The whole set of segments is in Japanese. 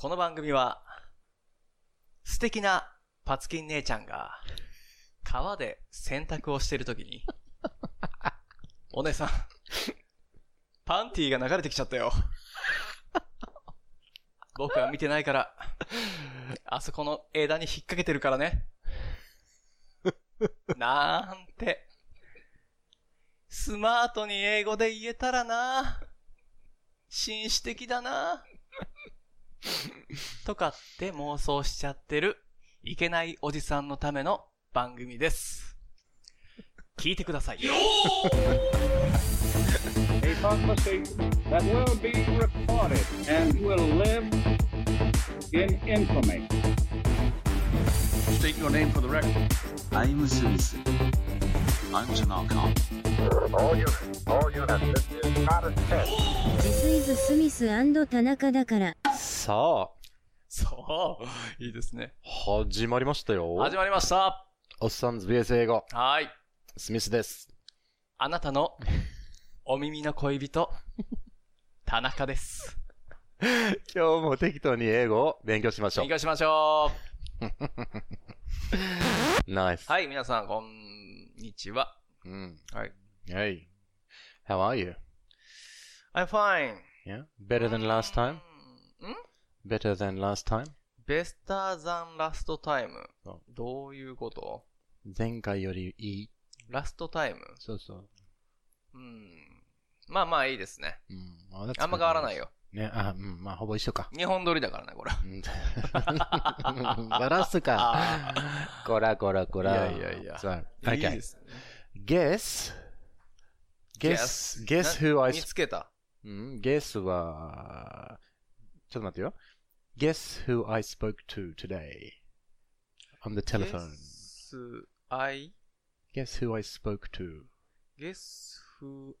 この番組は、素敵なパツキン姉ちゃんが、川で洗濯をしているときに、お姉さん、パンティーが流れてきちゃったよ。僕は見てないから、あそこの枝に引っ掛けてるからね。なんて、スマートに英語で言えたらな。紳士的だな。とかって妄想しちゃってる、いけないおじさんのための番組です。聞いてください。a conversation that will be recorded and will live in infamy. State your name for the record. I'm Smith. I'm Tanaka. All units, all units, this is not a test. This is スミス田中だから。さそう、いいですね。あ、始まりましたよ。始まりました。おっさんズ BS 英語、はい。スミスです。あなたのお耳の恋人、田中です。今日も適当に英語を勉強しましょ勉強しましょう。う。ナイス。はい、皆さん、こんにちは。うん。はい。Hey. How are you? I'm fine. Yeah? Better than last time? ん Better than last time? ?better than last time. そどういうこと前回よりいい。ラストタイムそうそう。うん。まあまあいいですね。うん。ああんま変わらない。よ。ね、あ、うん、まあほぼ一緒か。日本撮りだからね、これ。うんバラすか。こらこらこら。いやいやいやそういい Okay. ですね。Guess? Guess, guess who I 見つけた。うん、guess は、ちょっと待ってよ。Guess who I spoke to today on the telephone. Guess I, Guess who I spoke to. guess who,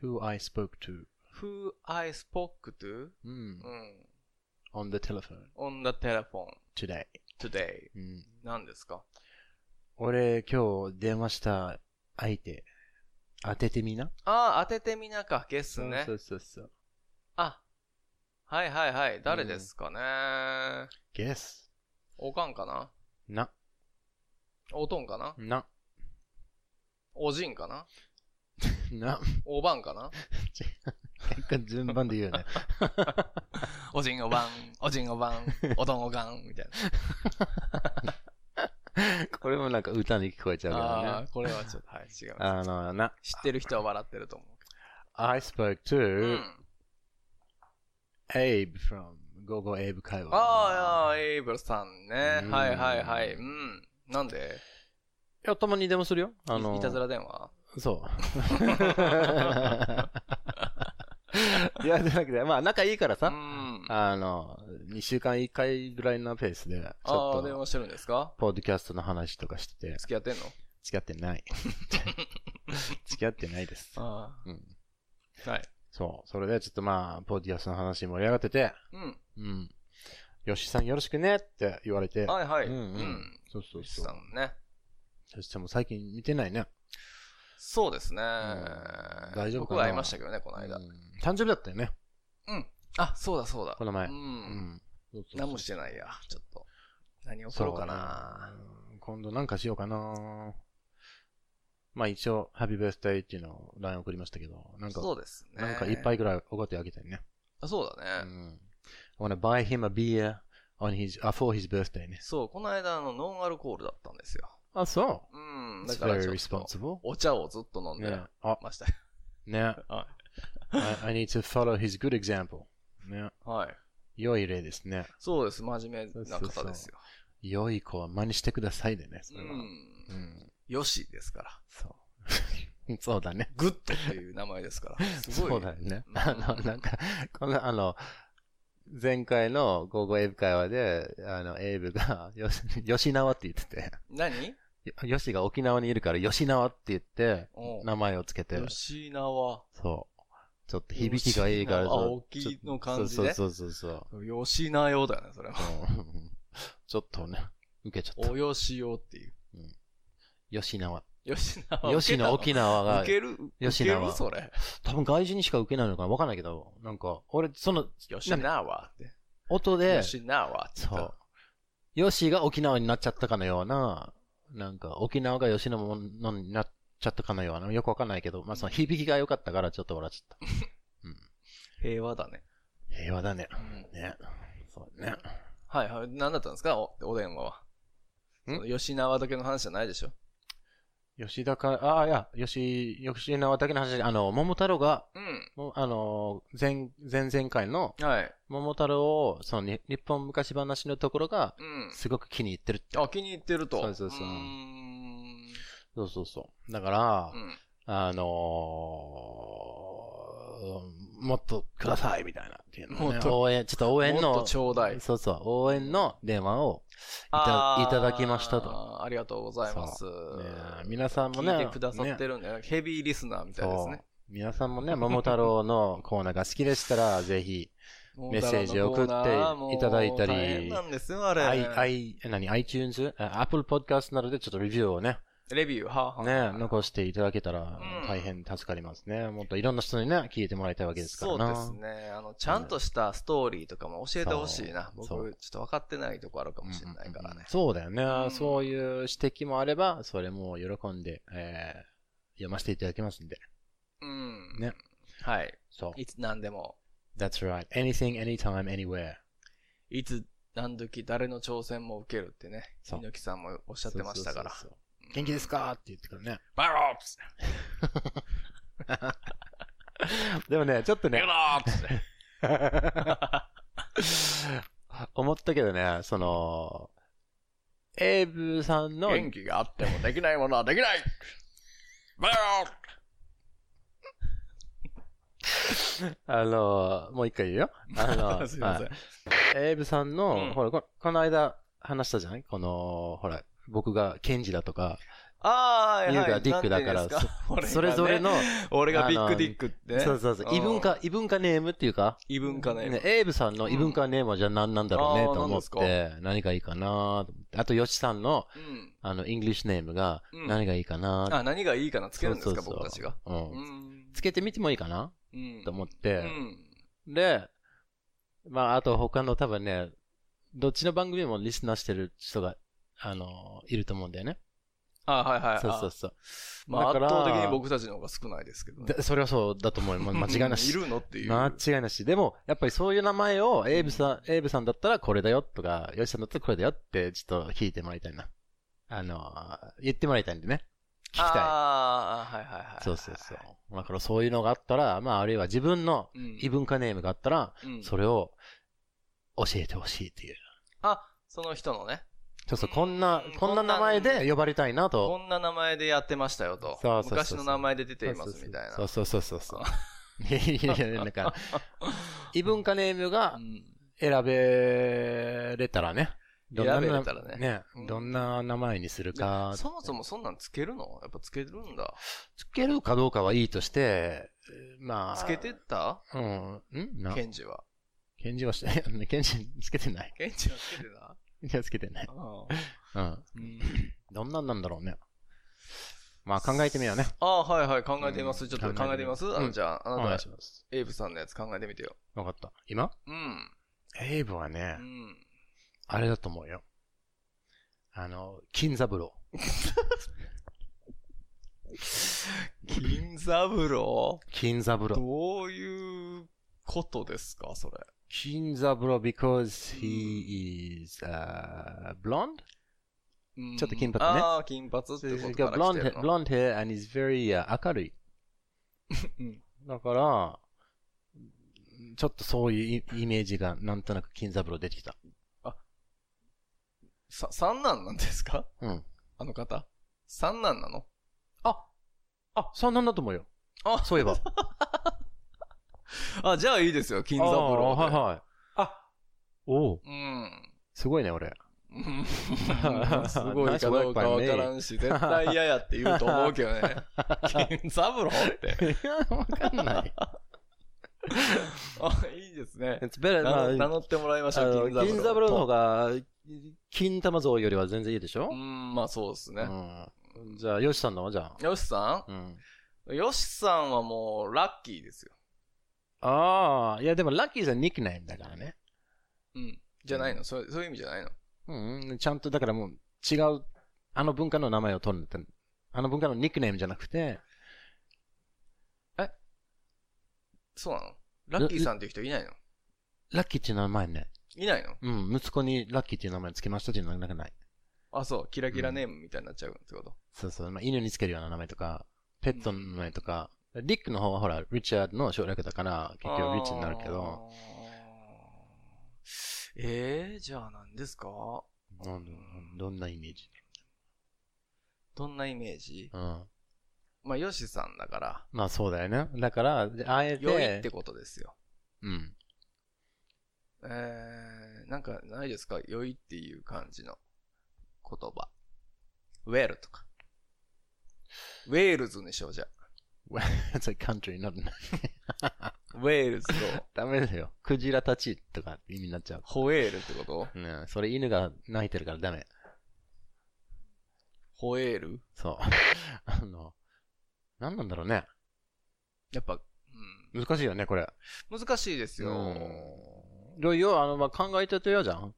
Who I spoke to. Who I spoke to? うんう。ん。on the telephone on the telephone today. today. うん。何ですか俺、今日電話した相手、当ててみな？ああ、当ててみなか、ゲスねそ。うそうそう。あ、はいはいはい。誰ですかね？Guess. おかんかな？な、おとんかな？な、おじんかな？な。おばんかな？結構順番で言うね。おじんおばん、おじんおばん、おとんおかん、みたいこれもなんか歌に聞こえちゃうからね。これはちょっと、はい、違います。あの、な、知ってる人は笑ってると思う I spoke けど。う to ん。Abe from GoGo Abe 会話。ああ、いやエイブルさんね。うんはいはいはい。うん。なんで？いや、たまに電話するよ。あの、いいたずら電話？そう。いや、じゃなくて、まあ、仲いいからうさ、ん。あの、2週間1回ぐらいのペースで、ちああ、ょっと、電話してるんですか？ポッドキャストの話とかしてて、付き合ってんの？付き合ってない。付き合ってないです。あうん。あ。はい。そう。それで、ちょっとまあ、ポッドキャストの話盛り上がってて、うん。うん。よしさんよろしくねって言われて、はいはい。ううんん。うんそうそうそうさんね。そしてもう最近見てないね。そうですね。大丈夫かな僕は会いましたけどね、この間。うん誕生日だったよね。うん。あ、そうだそうだ。この前。う。うん何もしてないや。ちょっと。何を送ろうかな。今度なんかしようかな。まあ一応、ハッピーベースデーっていうのを LINE 送りましたけど、なんか、そうですね。なんか一杯ぐらいおごってあげたいね。あそううだね。ん。I wanna buy him a beer on his, uh, for his birthday ね。そう、この間あのノンアルコールだったんですよ。あ、そうん。う。だ It's からちょっと.お茶をずっと飲んでね。あ、ましたよ。ね。は I, I need to follow his good example. ね。い。はい。良い例ですね。そうです。真面目な方ですよ。良い子は真似してくださいでね。それは。うん。うん。よしですから。そう。そうだね。グッドっていう名前ですから。すごい。そうだよね。うんあの、なんか、この、あの、前回の午後エイブ会話で、あの、エイブが、よし、吉縄って言ってて、何？よよしが沖縄にいるから吉縄って言って、名前をつけて、吉縄。そう。ちょっと響きがいいから、吉縄そう沖の感じねそうそうそうそう吉名よだよね、それは。ちょっとね、受けちゃった。およしよっていう。吉縄。吉縄吉野沖縄が受、ける？吉受け縄る？それ。多分外人にしか受けないのかなわかんないけど、なんか、俺、その、吉縄って。音で、吉縄って言ったそう。ヨシが沖縄になっちゃったかのような、なんか、沖縄が吉野ものになっちゃったかのような、よくわかんないけど、まあその響きが良かったからちょっと笑っちゃっ 平和だね。た。平和だね。ね。そうだね。はいはい。何だったんですか？おお電話は。吉縄だけの話じゃないでしょ？吉田か、ああ、いや、吉、吉縄だけの話で、あの、桃太郎が、うん。あの、前、前々回のはい。桃太郎を、そのに日本昔話のところが、うん。すごく気に入ってるって。あ、気に入ってると。そうそうそうーん。そうそうそう。だから、うん。あのー、もっとくださいみたいなっていうのをねもっと応援、ちょっと応援のもっと、ちょうだい。そうそう、応援の電話をいたいただきましたと。ありがとうございます。ね皆さんもね、聞いてくださってねるんで、ヘビーリスナーみたいですね。皆さんもね、桃太郎のコーナーが好きでしたら、ぜひ、メッセージを送っていただいたりなんですよ、あれ。i、i、何、iTunes、あ Apple Podcast などでちょっとレビューをね、レビュー、はあ、はあね、残していただけたらうん大変助かりますね。もっといろんな人にね、聞いてもらいたいわけですからな。そうですね。あの、ちゃんとしたストーリーとかも教えてほしいな。僕、ちそうょっと分かってないとこあるかもしれないからね。そうだよね、うんそういう指摘もあれば、それも喜んで、えー読ませていただきますんで。うん。ね。はい。そう。いつ何でも、That's right. Anything, anytime, anywhere. いつ何時誰の挑戦も受けるってね、そう猪木さんもおっしゃってましたから。そうそうそう元気ですか？って言ってくるね。バイロープ でもね、ちょっとね。バイ、ロープ思ったけどね、その、エイブさんの、元気があってもできないものはできない。バイロープあの、もう一回言うよ。あの、すいません。はい。エイブさんの、うん。ほらこ、この間話したじゃない？この、ほら、僕がケンジだとか、ああ、ユウがはい。 Dick だからそれぞれの、俺が Big Dick って。ね。そうそうそう、異文化、異文化 name っていうか、異文化ね。ね、エイブさんの異文化 name はじゃあ何なんだろうね、と思って、何がいいかなあと、ヨシさんの、うん。あの、 English name がうん。何がいいかな。あ、何がいいかな。つけるんですか、そうそうそう。僕たちが。つけてみてもいいかなうん。と思っうて、ん。で、まあ、あと他の多分ね、どっちの番組もリスナーしてる人が、あの、いると思うんだよね。あ、はいはい。そうそうそう。まあ、圧倒的に僕たちの方が少ないですけどね。でそれはそうだと思う。ま 間違いなし。いるのっていう。間違いなし。でも、やっぱりそういう名前を、エイブさん、エイブさんだったらこれだよとか、ヨシさんだったらこれだよって、ちょっと聞いてもらいたいな。あの、言ってもらいたいんでね。聞きたああ、はいはいはい。い。そうそうそう。だからそういうのがあったら、まあ、あるいは自分のうん。異文化ネームがあったら、うんそれを教えてほしいっていう。あ、その人のね。そうそう、こんなうん、こんな名前で呼ばれたいなこと。んな名前でやってましたよと。そうそう昔の名前で出ていますみたいな。そうそうそうそうそう。いやいやか、異文化ネームがうん選べれたらね。どんな選べれたらねうんどんな名前にするか。そもそもそんなんつけるのやっぱつけるんだ。つけるかどうかはいいとして、まあ。つけてったうん。んなケンジは。ケンジはして、ケンジつけてない。ケンジはつけてたい や、つけてない。うん。うん。どんなんなんだろうね。まあ考えてみようね。ああ、はいはい、考えてみます。うんちょっと考えてみますあの、じゃあ、あお願なた、いします。エイブさんのやつ考えてみてよ。わかった。今？うん。エイブはねう、ん。あれだと思うよ。あの、金三郎。金三郎？金三郎。どういうことですか、それ？金三郎 because he is、uh, blonde? うんちょっと金髪ねああ、金髪ってことから来てるの。blonde hair and he's very、uh, 明るい。うんだから、ちょっとそういうイイメージがなんとなく金三郎出てきた。さ、三男なんですか？うん。あの方三男なの？ああ、そうなんだと思うよ。あ、そういえば。あ、じゃあいいですよ、金三郎で。あーはいはい。あ、おううん。すごいね、俺。う んすごいかどうかわからんし、絶対嫌やって言うと思うけどね。金三郎って。いや、わかんない。あ、いいですね。名まあ乗ってもらいましあょう、の金三郎の方が。が、金玉像よりは全然いいでしょ？うん、まあそうですね。うん。じゃあ、ヨシさんのはじゃあ。ヨシさうん。んヨシさんはもう、ラッキーですよ。ああ、いやでもラッキーさんニックネームだからね。うん。じゃないの？そうそういう意味じゃないの？うん、ちゃんと、だからもう違う、あの文化の名前を取るんだって、あの文化のニックネームじゃなくて、そうなの？ラッキーさんっていう人いないの？ラッキーっていう名前ね。いないの？うん、息子にラッキーっていう名前つけましたっていうのはなかなかない？あ、そう。キラキラネームみたいになっちゃうってこと、そうそう、まあ、犬につけるような名前とか、ペットの名前とか、リックの方はほら、リチャードの省略だから、結局リッチになるけど、あー。えー、じゃあ何ですか？なんだどんなイメージ？どんなイメージ？うん。まあ、ヨシさんだから、まあそうだよね。だから、あえて、良いってことですよ。うん。えー、なんかないですか？良いっていう感じの言葉。ウェルとか。ウェールズにしようじゃ It's a country, not あ。ウェールズとダメだよ。クジラたちとかって意味になっちゃう。ホエールってこと？ねそれ犬が鳴いてるからダメ。ホエール？そう。あの、何なんだろうね。やっぱ、うん。難しいよね、これ。難しいですよ。うん。どうよ、あの、まあ、考えててよじゃん。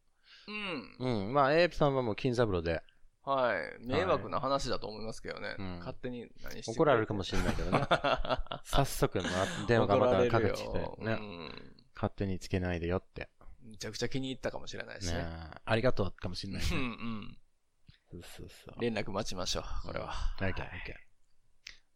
うん。うん。まあ、エイプさんはもう金三郎ではい。迷惑な話だと思いますけどね。うん勝手に何して怒られるかもしれないけどね。早速、まあ、電話がまたかかってきて怒られるよね。勝手につけないでよって。うん。めちゃくちゃ気に入ったかもしれないしねね。ありがとうかもしれないしうんうね。ん。そうそうそう。連絡待ちましょう、これは。OK, OK.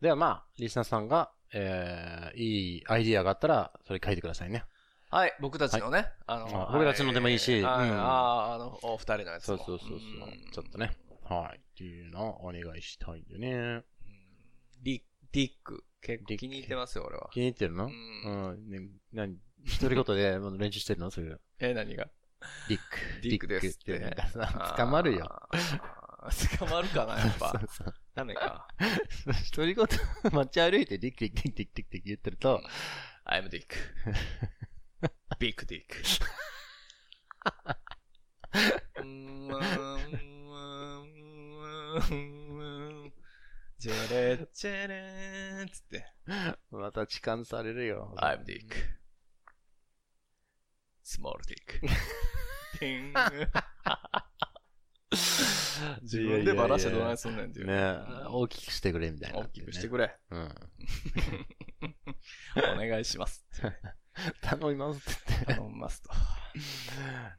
ではまあ、リスナーさんが、えー、いいアイディアがあったら、それ書いてくださいね。はい、僕たちのね、あの、あ僕たちのでもいいしはいうんあーあの、お二人のやつも。そうそうそうそううんちょっとね。はい。っていうのをお願いしたいんでね。うんリディック。結構気に入ってますよ、俺は。気に入ってるの？ううんん。ね、何？独り言で練習してるの？そういう。え、何が？Dick。Dick ですって。って捕まるよ。捕まるかな、やっぱ そ。うそう。ダメか。独り言、街歩いて Dick Dick Dick Dick Dick って言ってると、I'm Dick. Big Dick. ジェレッチェレーっつって。また痴漢されるよ。I'm Dick. Small Dick. ティン自分でバラしてどないすん。ねん。っていう。ね大きくしてくれみたいな、大きくしてくれ。うん。お願いします。頼みますって言って。頼みますと。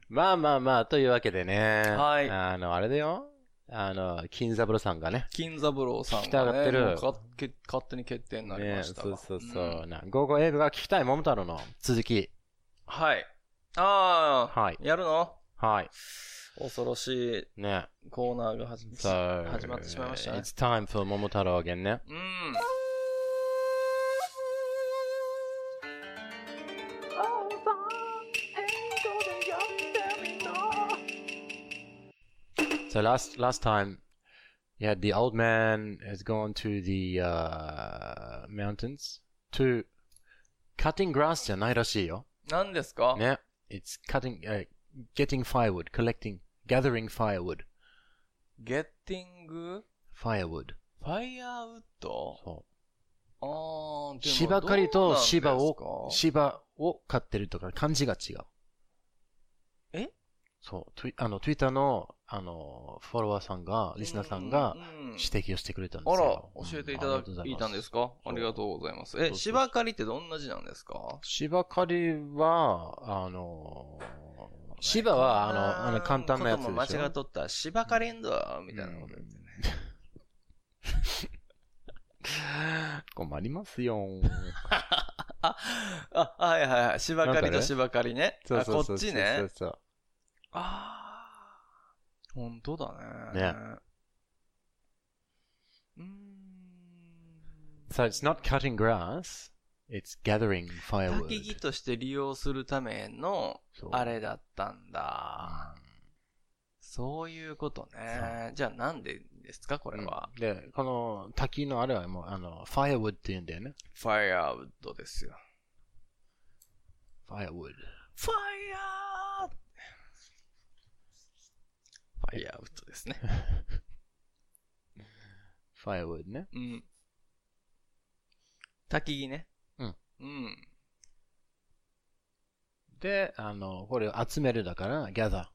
まあまあまあ、というわけでね。はいあの、あれだよ。あの、金三郎さんがね。金三郎さん聞きたががね、ってる勝手に決定になりねましたがそうそうそう。な、午後英語が聞きたい桃太郎の続き。はい。ああ、はいやるの？はい。恐ろしいね。コーナーが始ま So, 始まってしまいましたね It's time for 桃太郎 again ね。うん。So last last time, yeah, the old man has gone to the uh, mountains to cutting grass じゃないらしいよ。何ですかね。It's cutting, uh, getting firewood, collecting, gathering firewood, ゲッティング firewood. ファイアウッドそあー、う。でも芝刈りと芝どうなんを、ですか芝を飼ってるとか漢字が違う。 えそう。ツイあの、Twitter の、あの、フォロワーさんが、リスナーさんが指摘をしてくれたんであらすよ。、教えていただいたんですか？ありがとうございます。え、そうそう芝刈りってどんな字なんですか？芝刈りは、あの、芝は、あの、あの、簡単なやつで間違っとったら、芝刈りんだ、みたいなこと言ってね。困りますよ。あ、あ、はいはいはい。芝刈りと芝刈りね。あ、こっちねそう。そうあー。本当だね。ねうーん。So it's not cutting grass, it's gathering 焚 firewood. き木として利用するための、あれだったんだ。そういうことね。じゃあなんでですかこれは？うんで、この滝のあれはもう、あの、firewood って言うんだよね。ファイアウッドですよ。firewood. ファイヤーファイヤーウッドね。うん。焚き木ね。うん。うん。で、あの、これを集めるだから、gather。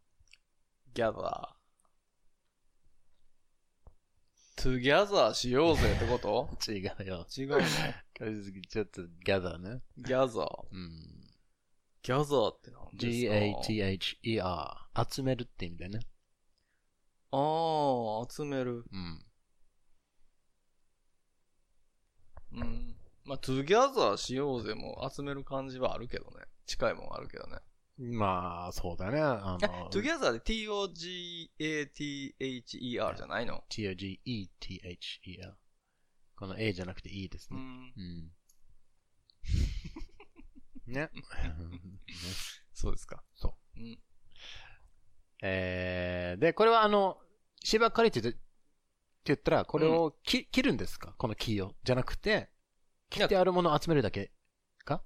gather. together しようぜってこと？違うよ。違う のちょっと gather ね。gather. うん。gather って何ですか？G-a-t-h-e-r。集めるって意味だよね。ああ、集める。うん。うん。まあ、together しようぜも集める感じはあるけどね。近いもんあるけどね。まあ、そうだね。あえの、、together で t-o-g-a-t-h-e-r じゃないの？T-o-g-e-t-h-e-r。この a じゃなくて e ですね。うん。うん。ね。ねそうですか。。そううん。えー、で、これはあの、芝刈りって言ってって言ったら、これをき、切るんですか？この木を。じゃなくて、切ってあるものを集めるだけか？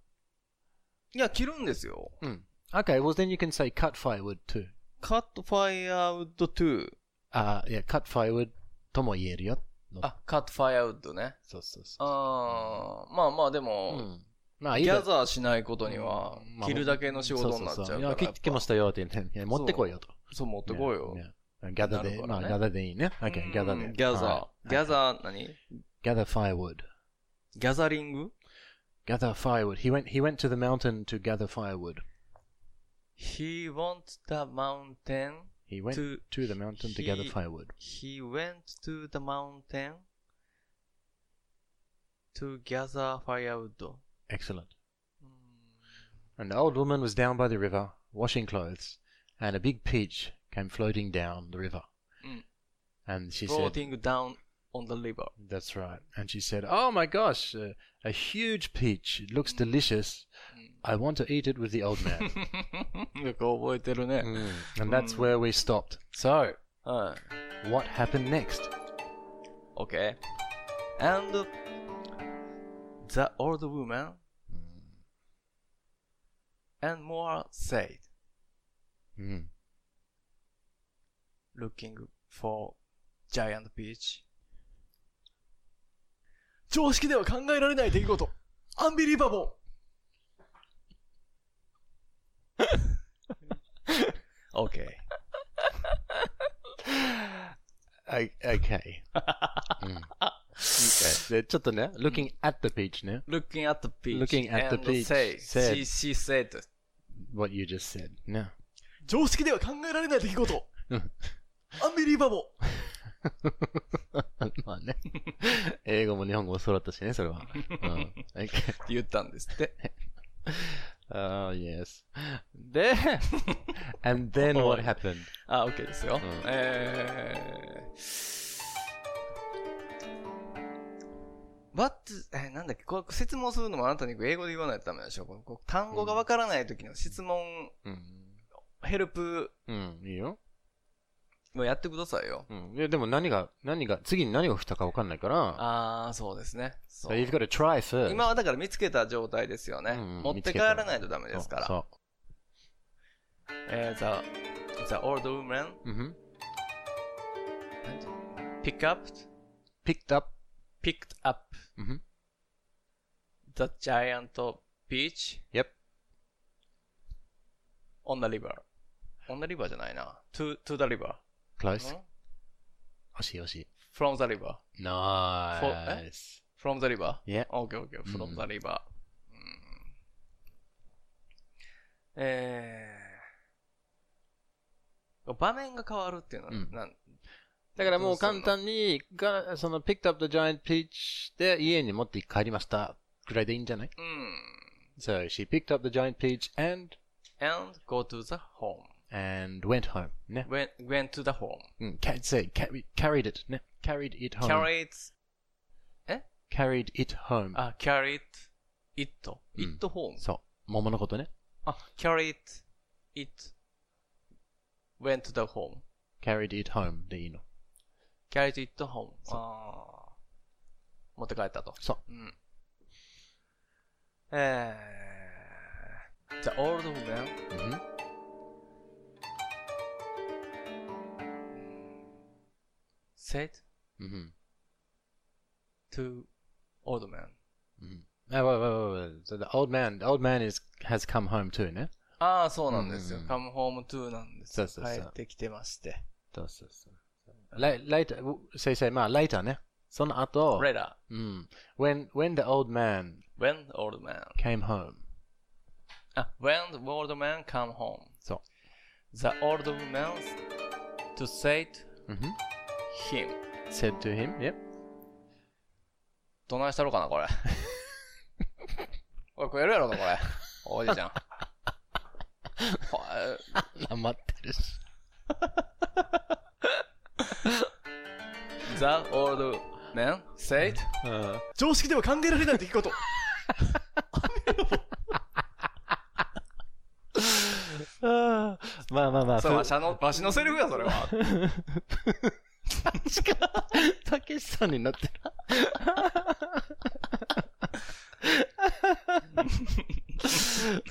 いや、切るんですよ。うん。Okay, well then you can say cut firewood too. cut firewood to. あいや、cut firewood とも言えるよ。あ、cut firewood ね。そうそうそう。あー、まあまあでうも、ん。まあ、ギいいだャザーしないことには切るだけの仕事になっちゃうから。いや、切ってきましたよって言って、持ってこいよと。そう、持ってこいよ。Uh, gather the, no, ガ eh? gather the. Mm. gather gather. ガザー何 Gather firewood. Gathering? Gather firewood. He went, he went to the mountain to gather firewood. He went the mountain He went to, the mountain to gather firewood. He went to the mountain to gather firewood. Excellent. Hmm. An old woman was down by the river, washing clothes, and a big peach came floating down the river. Mm. And she said, floating down on the river. That's right. And she said, Oh my gosh, uh, a huge peach. It looks delicious. I want to eat it with the old man. よく覚えてるね。 Mm. And that's where we stopped. So, はい。 what happened next? Okay. And the old woman and more said, Mm. Looking for giant peach. 常識では考えられない出来事。アンビリバボー !OK. I, okay. Mm. Okay. でちょっとね、looking at the peach ね。Looking at the peach. Looking at the peach Say, said- she, she said, What you just said. ね。常識では考えられない出来事。アンビリバボー まあね。英語も日本語も揃ったしね、それは。うん。って言ったんですって。Oh, yes. で、and then what happened? あ、OK ですよ。んえー、what, えーなんだっけ？これ説問するのもあなたに英語で言わないとダメでしょ？こう単語がわからない時の質問、うん。ヘルプうん、いいよ。もやってくださいよ。うん。いや、でも何が、何が、次に何が来たか分かんないから、あー、そうですね。そ so う you've got to try first. 今はだから見つけた状態ですよね。うん持って帰らないとダメですから。そえー、the, the old woman う。うん。pick up, picked up. picked up うん。the giant peach Yep. on the river. on the river じゃないな。to, to the river. Close. ん惜しい惜しい。from the river. nice. from the river? Yeah. Okay, okay. from うん the river. うんえー、場面が変わるっていうのは、うんなんだからもう簡単に、が、その picked up the giant peach で家に持って帰りました。ぐらいでいいんじゃないうん。So she picked up the giant peach and, and go to the home. and went home. ね。 went, went to the home. うん。ca- say, carry, carried it ね。carried it home. carried, carried it home. あ、carried it, うん it home. そう。桃のことね。あ、carried it, went to the home. carried it home でいいの。 carried it home. あー持って帰ったと。そう。うん。えー、the old woman うん。 said, うん。 to old man. うん。あ、wait, wait, wait, wait. So the old man, the old man is, has come home too ね。ああ、そうなんですよ。うん come home to なんですよ。そうそうそう帰ってきてまして。そうそうそう。La- later, say say, まあ later ね。その後、 later, うん。when, when the old man when the old man. came home. あ、when the old man come home. そ The old man to say to う。 うん。him. said to him, yep. どないしたろうかな、これ。おい、食えるやろな、これ。おじいちゃん。ほえなまってるし。The old man said, うん。常識では考えられない出来事。まあまあまあ、そう、ふわしの、わしのセリフや、それは。たけしさんになってる。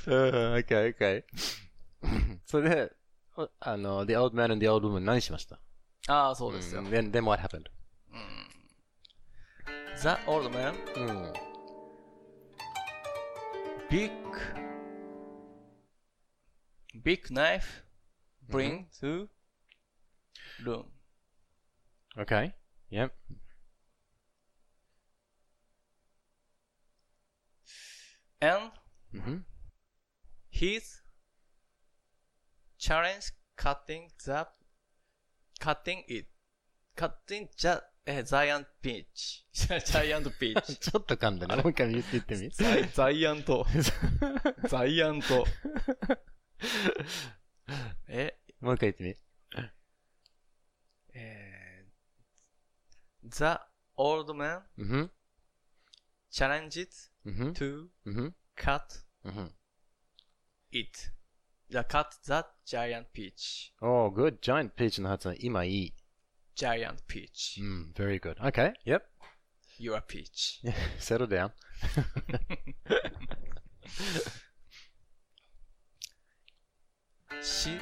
うん、okay, okay. それで、おあの、The Old Man and the Old Woman 何しましたああ、そうですよ。ん then, then what happened? The old man, うん。big, big knife, bring to room. Okay. Yep. And Mhm. his challenge cutting the, cutting it, cutting the, え、ザイアンピーチ。ジャイアントピーチ。ちょっと噛んだね。もう一回言って言ってみ。ザイアント。ザイアント。え、もう一回言ってみ。えー、The old man うん。challenges うん。to うん。cut うん。it. The cut the giant peach. おー、good. Giant peach の発音、今いい。Giant peach. うん、very good. Okay. Yep. Your peach. Settle down. She,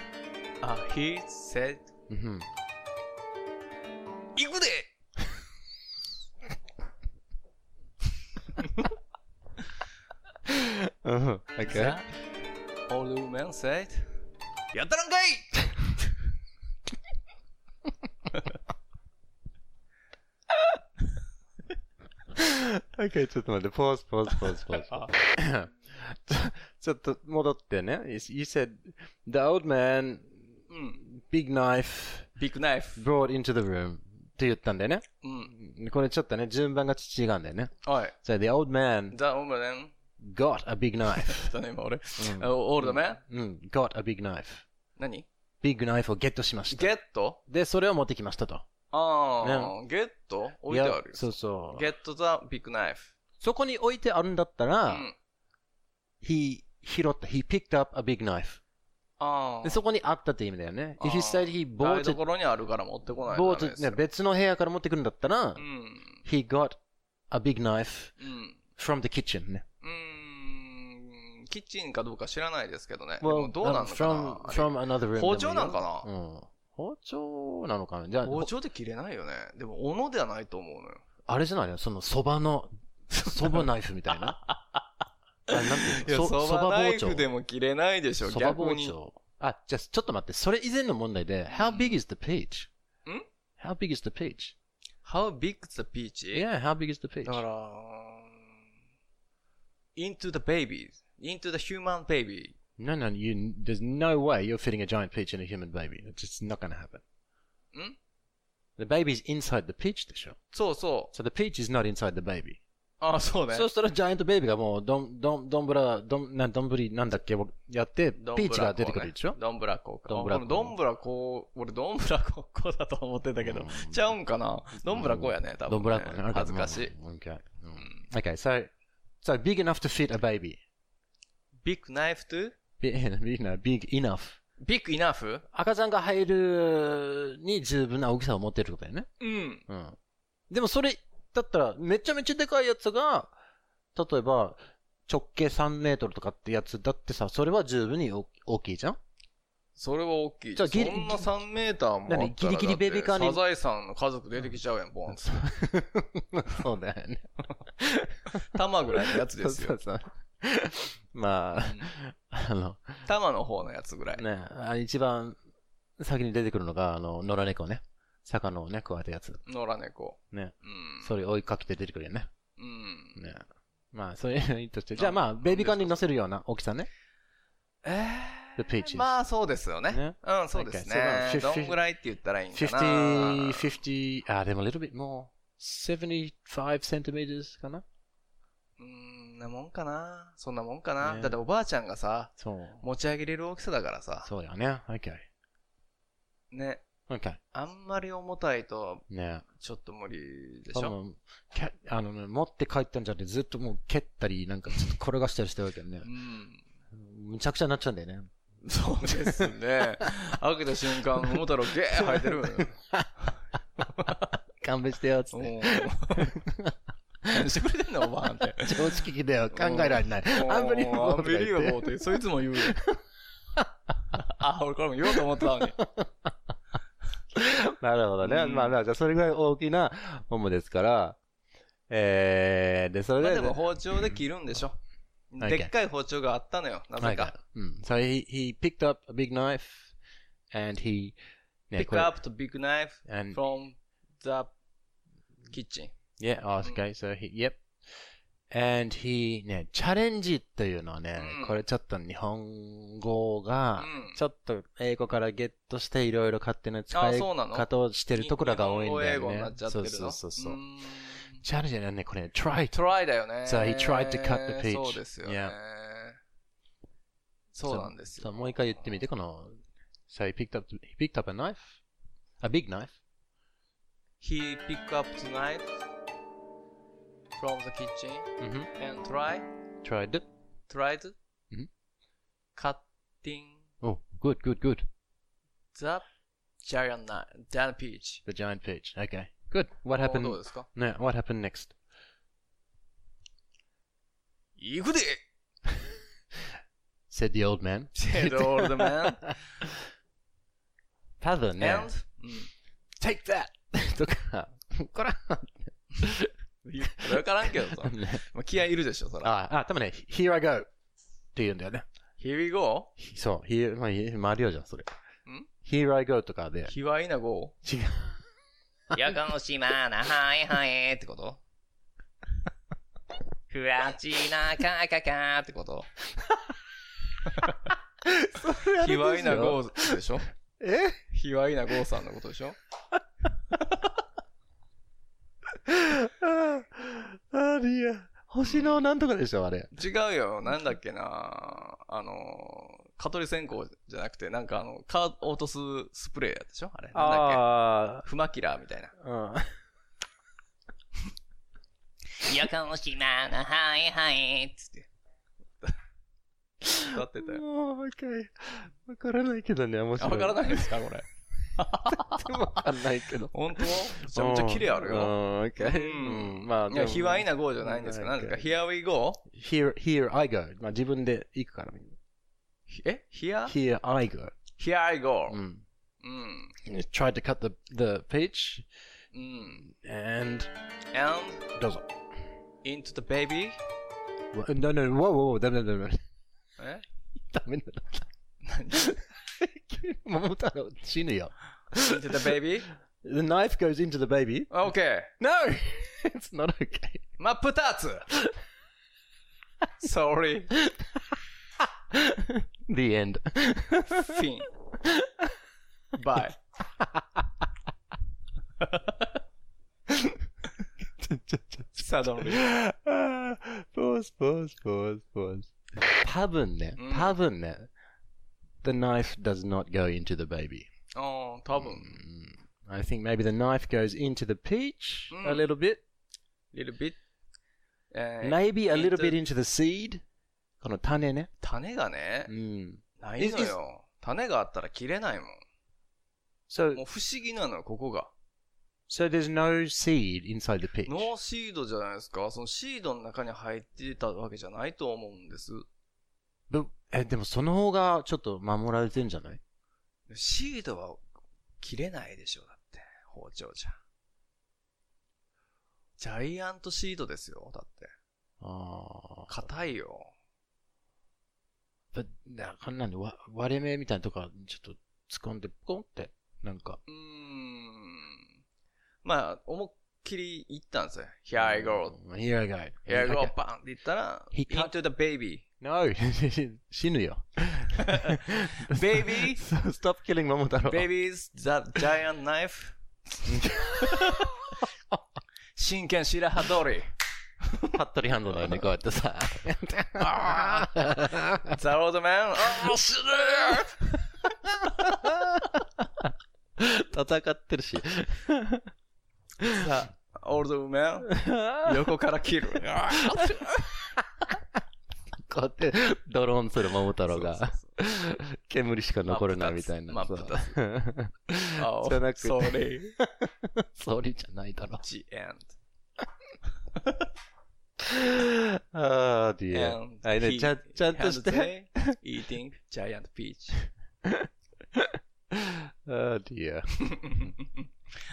uh, he said, うん。Okay. The old man said, やったらんかい Okay, ちょっと待って、pause, pause, pause, pause. ちょっと戻ってね。You said, the old man, うん。big knife, ビッグナイフ。brought into the room って言ったんだよね。うん。これちょっとね、順番が違うんだよね。はい。So the old man The old man, got a big knife. だね、今俺。うん old man? うん、got a big knife. 何？ビッグナイフをゲットしました。ゲット？で、それを持ってきましたと。ああ、ゲット？置いてあるそうそう。ゲット the big knife. そこに置いてあるんだったうら、ん。he 拾った、he picked up a big knife. ああ。で、そこにあったって意味だよね。if you said he 台 bought it, 所にあるから持ってこない bought ね、別の部屋から持ってくるんだったらう、ん。he got a big knife うん。from the kitchen ね。うーん。キッチンかどうか知らないですけどね。で Well, もどうなのか from, な from room 包丁なんかな？うん。包丁なのかな？じゃあ、包丁で切れないよね。でも、斧ではないと思うのよ。あれじゃないの？その蕎麦の、蕎麦ナイフみたいな？あれなんていうの？そそばナイフでも切れないでしょ、蕎麦逆に。包丁。あ、じゃあ、ちょっと待って。それ以前の問題で、how big is the peach? ん ?how big is the peach? How big is the peach? Yeah, how big is the peach? だから、into the baby. Into the human baby. No, no, you, there's no way you're fitting a giant peach in a human baby. It's just not going to happen. ん The baby's inside the peach でしょそうそう。So the peach is not inside the baby. あ、そうね。そうしたらジャイアントベイビーがもう、どん、どん、どんぶら、どん、な、どんぶりなんだっけやって、ピーチが出てくるでしょどんぶらこ。どんぶらこあどんぶらこ、俺どんぶらここだと思ってたけど、ちゃうんかなどんぶらこやね、多分、ね。どんぶらこ恥ずかしい。うん Okay. うん Okay, so, so big enough to fit a baby. Big knife to? Big, big, no, big enough. big enough? 赤ちゃんが入るに十分な大きさを持ってることだよね。うん。うん。でもそれ、だったら、めちゃめちゃでかいやつが、例えば、直径3メートルとかってやつだってさ、それは十分に大大きいじゃん？それは大きい。じゃあギリそんな3メーターもあったら何ギリギリベビーカーに？だってサザエさんの家族出てきちゃうやん、ボンって。そうだよね。玉ぐらいのやつですよ。そうそうそう。まあ、あの、玉の方のやつぐらい。ね、あ一番先に出てくるのが、あの、野良猫ね。魚をね、食われたやつ。野良猫。ね。うん。それ追いかけて出てくるよね。うん。ね。まあ、そういうのいいとして。じゃあまあ、ベイビーカーに乗せるような大きさね。え The peaches. まあ、そうですよね。ねうん、そうですね。Okay, so どんぐらいって言ったらいいんかな。50, 50, あ、でも a little bit more. 75 centimeters かなうん、なもんかな。そんなもんかな。ねだっておばあちゃんがさ、そう。持ち上げれる大きさだからさ。そうだよね。OK。ね。OK。あんまり重たいと、ねちょっと無理でしょ？けあのね、持って帰ったんじゃなくてずっともう蹴ったり、なんかちょっと転がしたりしてるわけよねう。ん。むちゃくちゃになっちゃうんだよね。そうですね。開けた瞬間、桃太郎ゲー生えてる。勘弁してよ、つっおて。ー何 してくれてんのおばあんって。常識的だよ。考えられない。アンビリーバアンボーとか言ってビリーバボーって、そいつも言うよ。あ、俺これも言おうと思ってたのに。なるほどね。うんまあまあ、じゃあそれぐらい大きなももですから、えー、で、それで、まあでも包丁で切るんでしょ。んでっかい包丁があったのよ。なぜか。うん。So he, he picked up a big knife and he, ね pick これ up the big knife from the kitchen. Yeah, oh, okay, so he, yep. And he, ね、チャレンジというのはね、うんこれちょっと日本語がうん、ちょっと英語からゲットしていろいろ勝手な使いあそうなの？方をしてるところが多いんだよね日本語英語になっ。ちゃってるの？そうそうそうそうー。んチャレンジはね、これね、try トライだよね。So he tried to cut the peach. そうですよね Yeah.。そうなんですよ。そうもう一回言ってみて、この、so he picked up, he picked up a knife, a big knife, He pick up knife from the kitchen mm-hmm. and try, tried it. tried Mhm. cutting Oh, good, good, good. the giant knife, giant peach. The giant peach. Okay, good. What お happened? どうですか No, what happened next? 行くで Said the old man. said the old man. 多分ね And, うん take that! とか、こらそれ わからんけどさ。ねまあ、気合いいるでしょ、そら。あ、あ、多分ね、here I go! って言うんだよね。Here we go? そう、here, まあ、マリオじゃん、それ。ん？Here I go とかで。卑猥な go? 違う。やかの島な、はいはいってこと？ふらちなかかかってこと？卑猥な go でしょ？え？卑猥な go さんのことでしょああリア。星のなんとかでしょ、あれ。違うよ。なんだっけなあの、蚊取り線香じゃなくて、なんかあの、蚊を落とすスプレーやでしょ？あれ。なんだっあけ？フマキラーみたいな。あ、うん。やかの島な、はいはいつって。歌ってたよ。もう、わかる。わからないけどね、面あ、白い。わからないですか？これ。でもわかんないけど。本当めちゃめちゃ綺麗あるうよ。ん、オッケー。うんうん、まあ、いや、卑猥な。な go じゃないんですかうん何ですか ?here we go? here, here I go. まあ、自分で行くから。え ?here? here I go. Here I go. うん。うん。 tried to cut the, the peach うん。 and and どうぞ。 into the baby? No, no, whoa, whoa, whoa, ダメだ、ダメだ。えダメだ。何 桃太郎死ぬよ。into the baby? The knife goes into the baby. Okay. No! it's not okay. 真っ二つ Sorry. The end. Fin. Bye. サドンリー。あーポーズ、ポーズ、ポーズ、ポーズ。多分ねうん、多分ね、the knife does not go into the baby. ああ、多分。I think maybe the knife goes into the peach a うん little bit. little bit. えー Maybe a little bit into the seed. この種ね。種がねう、ん。ないのよ。種があったら切れないも So, ん。もう不思議なのよ、ここが。so there's no seed inside the peach. ノーシードじゃないですかそのシードの中に入ってたわけじゃないと思うんです。え、でもその方がちょっと守られてんじゃない？シードは切れないでしょ、だって。包丁じゃ。ジャイアントシードですよ、だって。ああ。硬いよ。ぶなこんなんでわ割れ目みたいなとこちょっと突っ込んで、ポンって、なんか。うーん。まあ、思いっきり言ったんですよ。Here I go. Here I go. Here I go, バンって言ったら、He cut- into the baby. No! 死ぬよ。Baby, Stop killing 桃太郎。baby's that giant knife. 真剣白羽通り。服部ハンドだよね、こうやってさ。あー The old man? あー死戦ってるし。ぬさあ、オールドマン。横から切る。あーこうやってドローンする桃太郎が煙しか残るなみたいな。真っ二つ真っそうあ じゃなくて sorry. ソーリーじゃないだろ。The end. ああ、ディア And あちゃん、ちゃんとして。eating giant peach. ああ、ディア。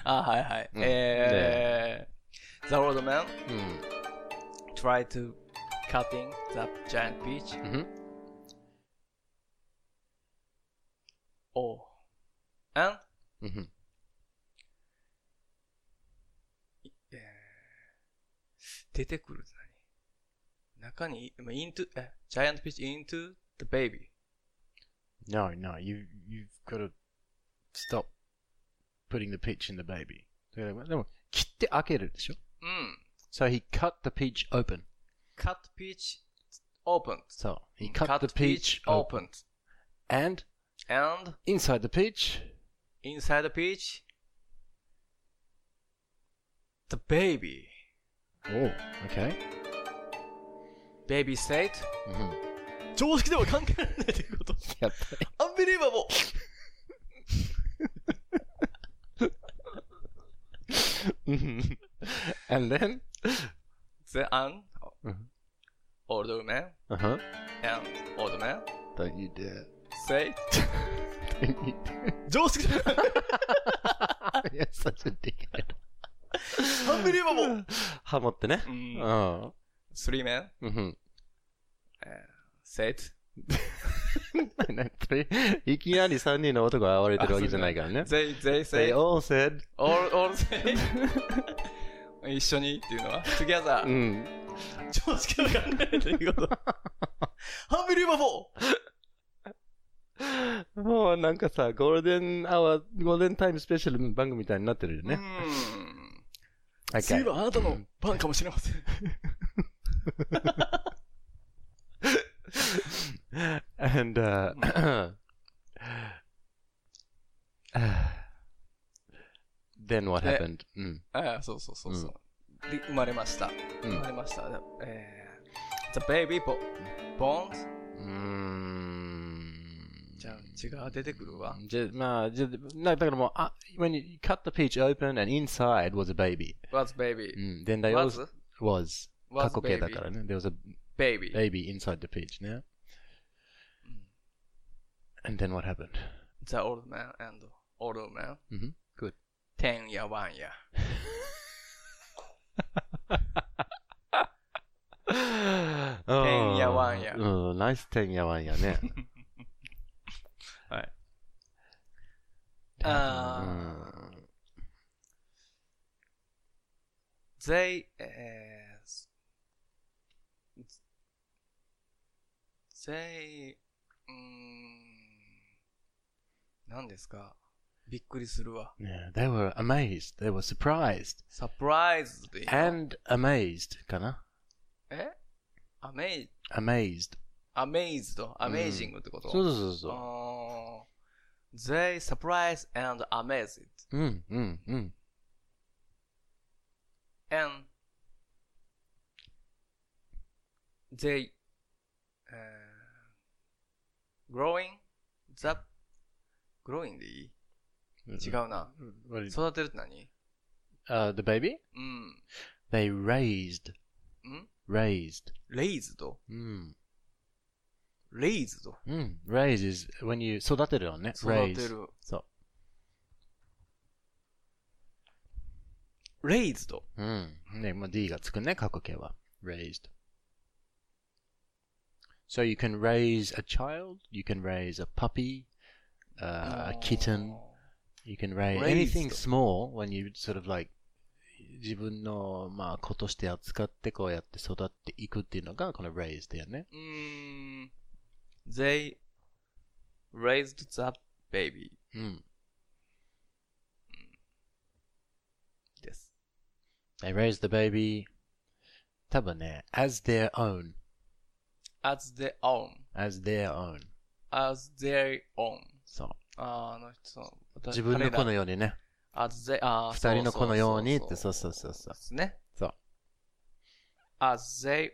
あ、はいはい。うんえー、The old man うん。try to cutting the giant peach. うん。 Oh. And うん。えー出てくるって何中に、まあ into, え、giant peach into the baby. No, no, you, you've got to stop putting the peach in the baby. でも、でも切って開けるでしょうん。 So he cut the peach open. cut peach opened. So he cut, the peach open. opened. And And inside the peach, inside the peach, the baby. oh, okay. baby said, うん常識では考えられないということ。やっぱり。 unbelievable! And then? The an Mhm. old man Uh-huh. and old man Don't you dare. said, Don't you dare. 常識では You're such a dickhead. unbelievable! ハモってね。ううんん。ん。Three men うん。said, いきなり3人の男が暴れてるわけじゃないからね。they, they They said, all said, all, all said, 一緒にっていうのは、together. うん。常識考えということ。unbelievable! もうなんかさ、ゴールデンアワー、ゴールデンタイムスペシャル番組みたいになってるよね。うん。Okay. 次はあなたの番かもしれません。And, uh, Then what eh, happened? Mm. Ah, mm. the mm. eh, Baby Bones? うーん。じゃあ、違う、出てくるわ。じゃ、まあ、じゃ、だからもう、あ、when ah, you cut the peach open and inside was a baby. Was baby. うん。Then they was? Was. was 過去形だからね。There was a baby. Baby inside the peach and then what happened? The old man and old man. Mm-hmm. 10や1や。10や1や。うん、ナイス10やンやね。はい。あー。They, uh, ん、何ですか？びっくりするわ。 Yeah, they were amazed. They were surprised. surprised でいいの And amazed かなえ ?amazed, ?amazed. amazed, amazing ってこと、そうそうそうそう。あー They surprised and amazed うん、うん、うん。 and they、uh, growing the growing でいい 違うな。 What did- 育てるって何 Uh, the baby? うん。 They raised. ん Raised. raised? うん。 raised. うん。raise is when you 育てるよね。育て raise る。そう。 raised. うん。ね、まあ、D がつくね、過去形は。raised. So you can raise a child, you can raise a puppy, uh, a kitten, you can raise Raised. anything small when you sort of like 自分の、まあ、子として扱ってこうやって育っていくっていうのがこの raise だよね。うーん。they raised the baby うん。です。 They raised the baby 多分ね、as their own, as their own, as their own. as their own. そう。 あーあの人、私自分の子の彼らようにね。 as they, あー二人の子のようにそってそうそうそうそうですね。そう。 as they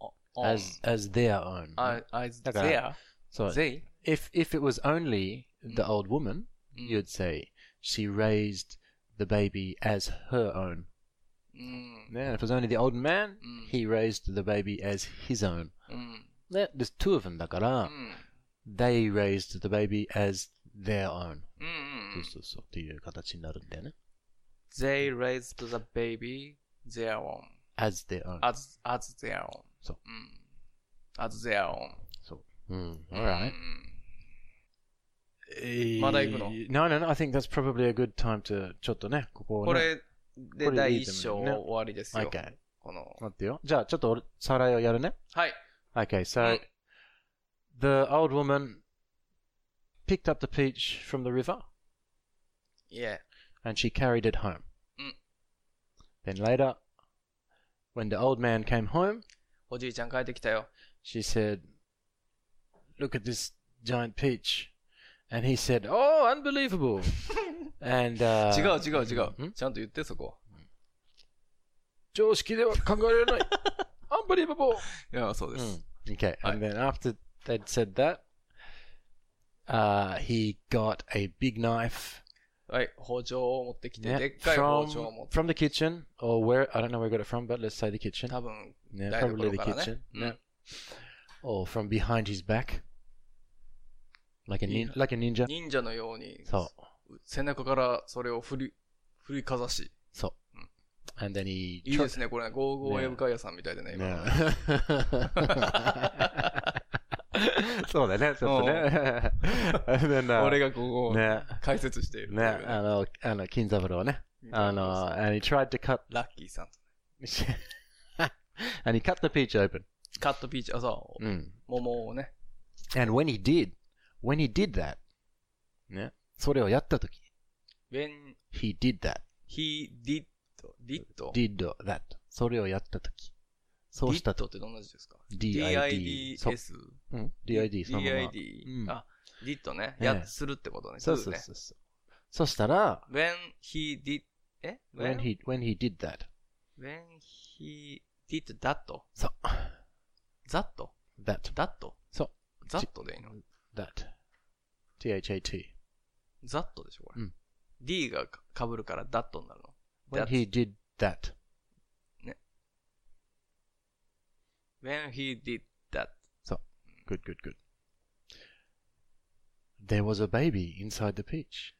own. as, as their own. a- as だから their, そう。 they, if if it was only the old woman, うん you'd say she raised the baby as her own. うん。 Yeah, if it was only the old man, うん。 he raised the baby as his own. うん。 There- There's two of them だから、うん。 they raised the baby as their own. うん。そうそうそうっていう形になるんだよね。 They raised the baby their own. as their own. as, as their own. そううん。as their own. そう。うん。う alright. んまだ行くの No, no, no. I think that's probably a good time to ちょっとね、ここをね。これでこれ第いいと思うね一章終わりですよ。 Okay. この。待ってよ。じゃあ、ちょっと俺、さらいをやるね。はい。 Okay, so うん the old woman picked up the peach from the river いえ。 and she carried it home. Mm. Then later, when the old man came home, おじいちゃん帰ってきたよ。 she said, Look at this giant peach. And he said, Oh, unbelievable. and, uh, 違う違う違う。んちゃんと言ってそこ。常識では考えられない。unbelievable. いや、そうです。 Mm. Okay, and then after they'd said that, uh, he got a big knife はい。包丁を持ってきて、 yeah, でっかい包 from, 丁を持って。 from the kitchen, or where, I don't know where he got it from, but let's say the kitchen. 多分、 Yeah, 台 probably 所 the からね kitchen. うん Yeah. Or from behind his back. Like a, nin- Yeah. like a ninja. 忍者のように、そう。背中からそれを振り、振りかざし。そう。And then he いいですね、これね。ゴーゴーエブカイヤさんみたいでね、今のね。 そうだね、ちょっとね。Uh, 俺がここをね、解説している。ね、あの、あの、金三郎ね。あの、and he tried to cut, ラッキーさん。and he cut the peach open. カットピーチ、あ、そう。うん。桃をね。And when he did, when he did that, ね、それをやったとき、when he did that, he did, did, did that, それをやったとき、そうした did とってどんな字ですか DID そう ?DIDS。うん DID そのまま DID う。んあ、did ね。ねや、するってことね。そうそうそうそう。そしたら、when he did, え when he, when he did that, when he did that? そう、that? that, that? そう、that でいいの that, t-h-a-t, that でしょこれ。うん D がかぶるから that になるの。when That he did that, when he did that. good, good, good. There was a baby inside the peach.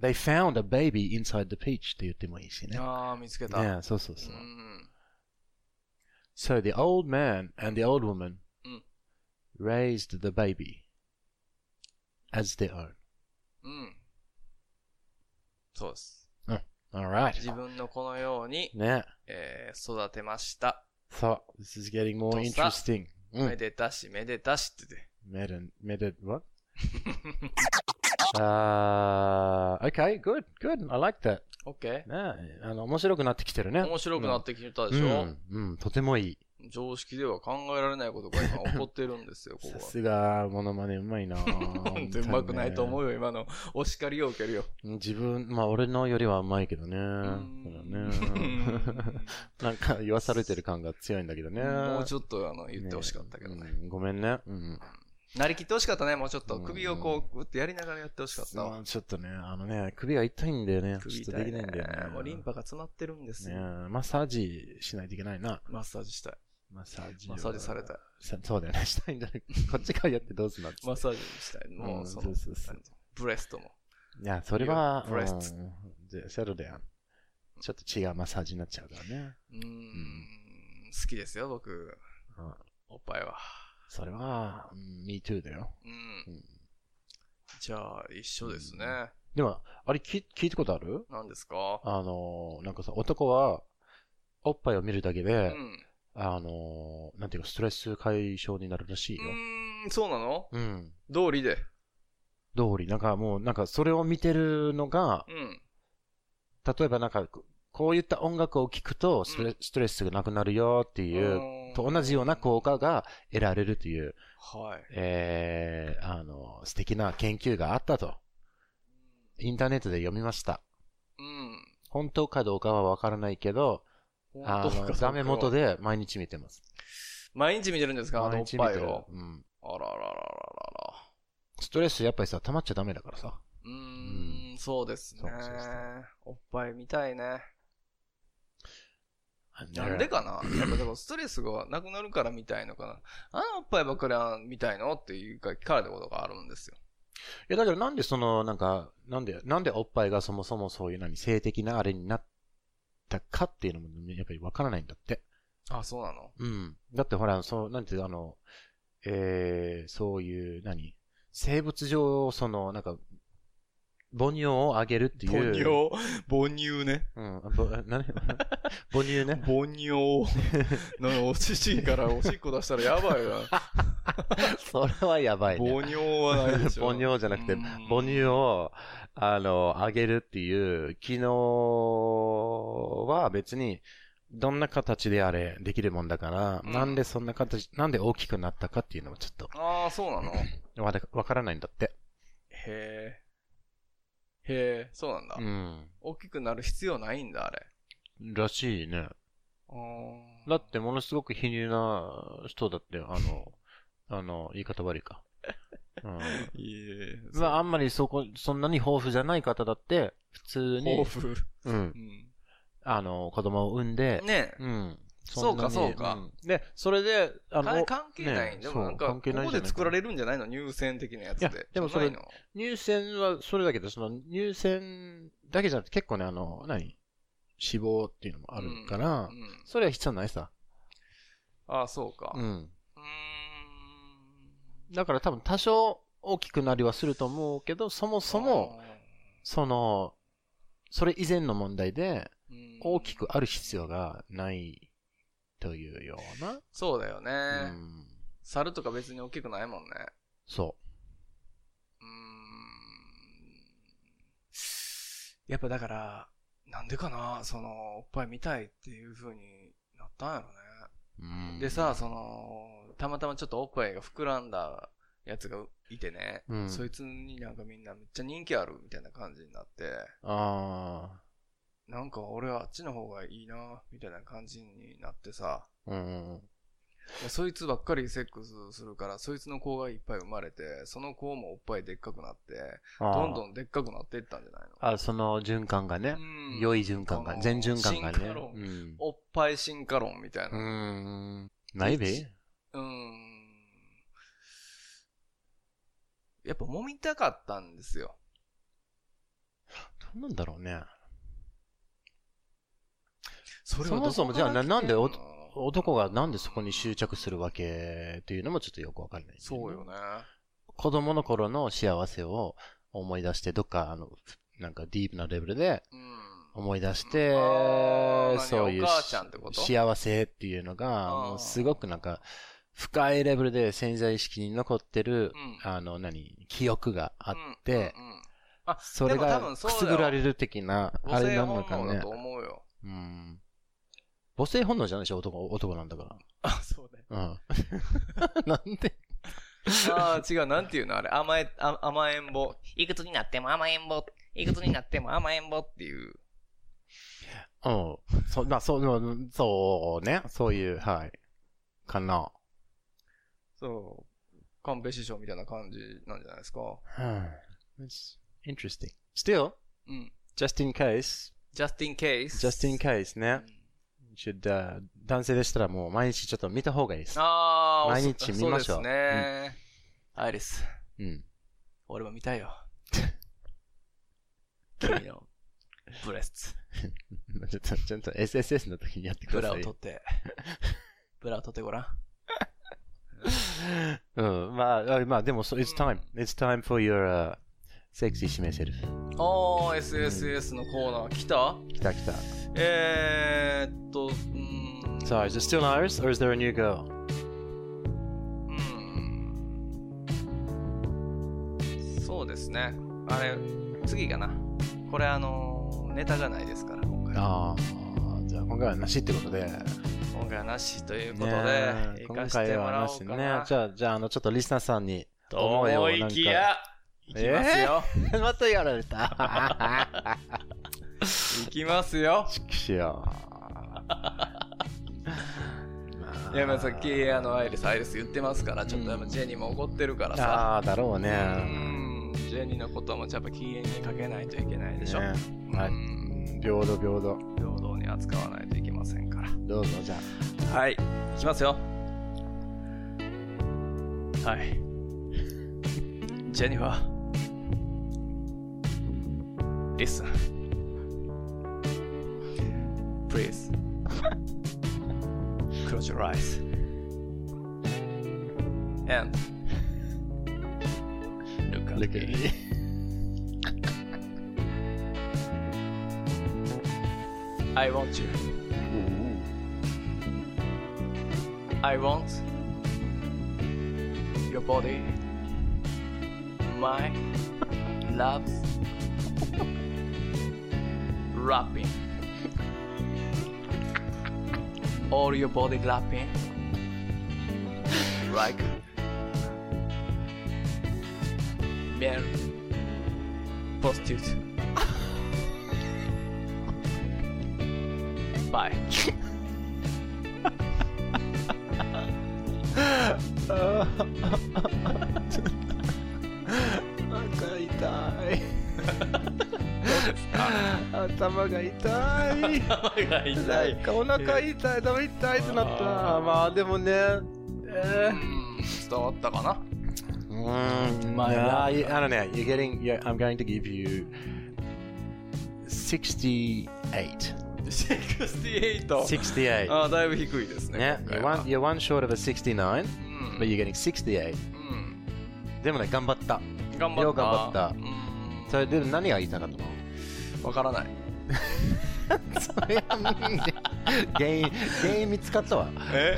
They found a baby inside the peach って言ってもいいしね。ああ、見つけた。ねそうそうそうう。ん。 So the old man and the old woman うん。 raised the baby as their own. うん。そうです。 Alright. 自分の子のように、ね。えー育てました。 そう、this is getting more interesting. めでたし、めでたしってで。めで、めで、what? あー、OK, good, good, I like ね、あの、面白くなってきてるね。面白くなってきてたでしょ？う、うん、とてもいい。常識では考えられないことが今起こってるんですよ、ここは。さすが、モノマネうまいななんてうまくないと思う。うよ、今の。お叱りを受けるよ。自分、まあ俺のよりはうまいけどね。ね。なんか言わされてる感が強いんだけどね。もうちょっとあの言ってほしかったけどね。うんごめんね。うん。なりきってほしかったね、もうちょっと。うん首をこう、グってやりながらやってほしかったわ。まあちょっとね、あのね、首が痛いんだよね。首ちょっとできないんだよね。もうリンパが詰まってるんですねよ。マッサージしないといけないな。マッサージしたい。マッサージを。マッサージされたそうだよね。したいんじゃないこっちからやってどうすんのマッサージしたい。もうんう、そのそうそうそう、何ブレストも。いや、それは、breasts うんでセロだよ。ちょっと違うマッサージになっちゃうからね。うーん、好きですよ、僕。うんおっぱいは。それは、うん me too だよ。うんうん。じゃあ、一緒ですね。でも、あれ聞聞いたことある？何ですか？あのー、なんかさ、男は、おっぱいを見るだけうで、ん。あのー、なんていうか、ストレス解消になるらしいうよ。ーん、そうなの？うん。道理で。通り、なんかもう、なんかそれを見てるのが、うん。例えばなんか、こういった音楽を聴くとストレ,、ストレスがなくなるよっていう、と同じような効果が得られるという、はい。えー、あの、素敵な研究があったと。インターネットで読みました。うん。本当かどうかはわからないけど、あの、ダメ元。で毎日見てます。毎日見てるんですか？あのおっ毎日見てる。ぱいを。うん。あららららららストレスやっぱりさ、溜まっちゃダメだからさ。うーん、そうですね。おっぱい見たいね。なんでかな？やっぱでもストレスがなくなるから見たいのかな。あのおっぱいばっかりは見たいのっていうか聞かれたことがあるんですよ。いや、だからなんでその、なんか、なんで、なんでおっぱいがそもそもそういう何、性的なあれになったかっていうのも、やっぱりわからないんだって。あ、そうなの？うん。だってほら、そう、なんていう、あの、えー、そういう、何？生物上、その、なんか、母乳をあげるっていう。母乳、母乳ね。うん。ぼ 何？母乳ね？母乳。なんかおちちからおしっこ出したらやばいな。それはやばいね。母乳はないでしょ。母乳じゃなくて、うん母乳を、あの、あげるっていう機能は別に、どんな形であれできるもんだから、うんなんでそんな形、なんで大きくなったかっていうのはちょっとああ、そうなの？へわからないんだって。え。へえ、そうなんだ。うん。大きくなる必要ないんだ、あれ。らしいね。だってものすごく貧乳な人だって、あの、あの、言い方悪いか。うん。まあ、あんまりそこ、そんなに豊富じゃない方だって、普通に、豊富。うんう。ん。あの、子供を産んで、ねえ。うん。そうかそうかんで、それで、あか関係ない。ねでもなんか、ここで作られるんじゃないの？乳腺的なやついやで。でもそれじゃないの？乳腺はそれだけど、その乳腺だけじゃなくて結構ね、あの、何？脂肪っていうのもあるから、うん。それは必要ないさ。ああ、そうか。う。ん。だから多分多少大きくなりはすると思うけど、そもそも、その、それ以前の問題で、大きくある必要がないというような。そうだよね。うん。猿とか別に大きくないもんね。そうーん。やっぱだから、なんでかな、その、おっぱい見たいっていう風になったんやろね。う。うんでさ、その、たまたまちょっとおっぱいが膨らんだやつがいてね、うんそいつになんかみんなめっちゃ人気あるみたいな感じになって、あなんか俺はあっちの方がいいな、みたいな感じになってさ、あ。うん。そいつばっかりセックスするから、そいつの子がいっぱい生まれて、その子もおっぱいでっかくなって、どんどん。んでっかくなっていったんじゃないの？あ、その循環がね。うん良い循環が、全循環がね。進化論うん。おっぱい進化論みたいうな。ん。maybe? うん。やっぱ揉みたかったんですよ。どうなんだろうね。そそもそもじゃあななんでお男男がなんでそこに執着するわけっていうのもちょっとよくわかんない、そうよね。子供の頃の幸せを思い出して、どっか、あの、なんかディープなレベルでうん。思い出してあー、そういう幸せっていうのが、もうすごくなんか、深いレベルで潜在意識に残ってる、うんあの、何、記憶があって、うんうんうんあ、それがくすぐられる的な、あれなのかね母性本能だと。思うよ。うん。母性本能じゃないでしょ男、男なんだかあ、そうね。ら。うん。なんで？ああ、違う、なんていうの？あれ、甘え、あ甘えん坊。いくつになっても甘えん坊。いくつになっても甘えん坊っていう。うん。そ、まあ、そう、そうね。そういう、はい。かな。そう。カンペ師匠みたいな感じなんじゃないですか。It's interesting. Still, うん。just in case, just in case. just in case ね。should, uh, 男性でしたらもう毎日ちょっと見た方がいいです。あー、毎日見ましょうそうですね。アイリス、うん。俺も見たいよ。君のブレス ちょっと、ちゃんと SSS の時にやってくブださい。ラを取って、ブラを取ってごらん。うん、まあ、あまあ、でも、so, it's time. It's time for your, uh, sexy 締めセルフ。あー、SSS のコーナー来た？来た来た。えーっと、うーん。So, is it still Iris or is there a new girl? そうですね。あれ、次かな。これあの、ネタがないですから、今回。ああ、じゃあ今回はなしってことで。今回はなしということで、ね行今かせてもらおうかな。ね。じゃあ、じゃあ、あの、ちょっとリスナーさんに。と思いきや、いきますよ。またやられた？いきますよ。ちくしよう。いや、まあさっき、あの、アイリス、アイリス言ってますから、ちょっとやっぱジェニーも怒ってるからさ。ああ、だろうね。うん、ジェニーのこともやっぱ機嫌にかけないといけないでしょ。ねうんはい。平等平等。平等に扱わないといけませんから。どうぞじゃあ。はいしますよ。はい。ジェニファー。リスプリー。ズクロジスライスエンドルカルキー I want you. Mm-hmm. I want your body, my love's wrapping. All your body wrapping like male prostitute. Bye. 頭痛い。頭が痛い。が痛いなんかお腹痛い、頭痛いってなった。まあでもね、え伝わったかなー、うーん、まあ、いやあのね、you're getting, yeah, I'm going to give you 68. 68 68. ああだいぶ低いですねね、今 you're one, you're one short of a 69, うん but you're getting 68. うんでもね、頑張った。頑張った。よう頑張った。うんそれで何が言いたかったの？わからない。それは原因、原因見つかったわ。え？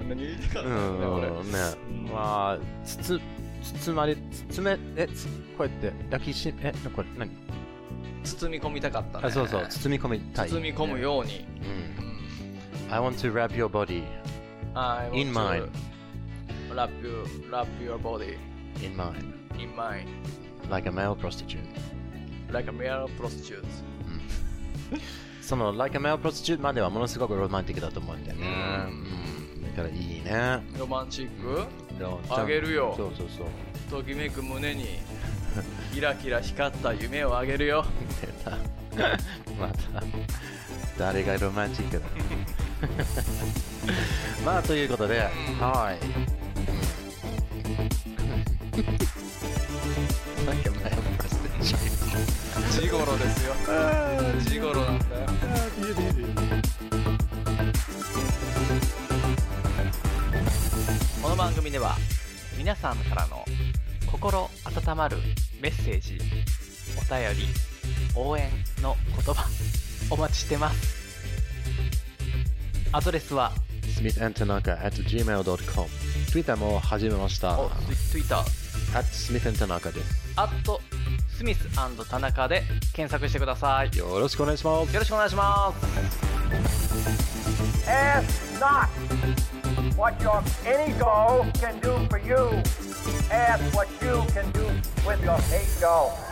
うん。何言いたかったうんだろうね。まあ、つつ、包まれ、包め、え、つこうやって抱きし、え、これ何？俺包み込みたかったねあ、そうそう、包み込みたい。包み込むようにうん。I want to wrap your body In mine. wrap you wrap your body in mine, in mine like a male prostitute. like a male prostitute その、like a male prostitute まではものすごくロマンティックだと思うんだよね。うん。だからいいね。ロマンチックあげるよそうそうそう。ときめく胸にキラキラ光った夢をあげるよ出た。また。誰がロマンチックだ まあ、ということで、はい。なんか前もプレステージジゴロですよジゴロなんだよ この番組では皆さんからの心温まるメッセージお便り応援の言葉お待ちしてますアドレスは smithandtanaka at gmail.com Twitter も始めました。お Twitter at smithandtanaka です。アットスミス田中で検索してくださいよよろしくお願いします。ろしくお願いします Ask not what your ego can do for you. Ask what you can do with your ego.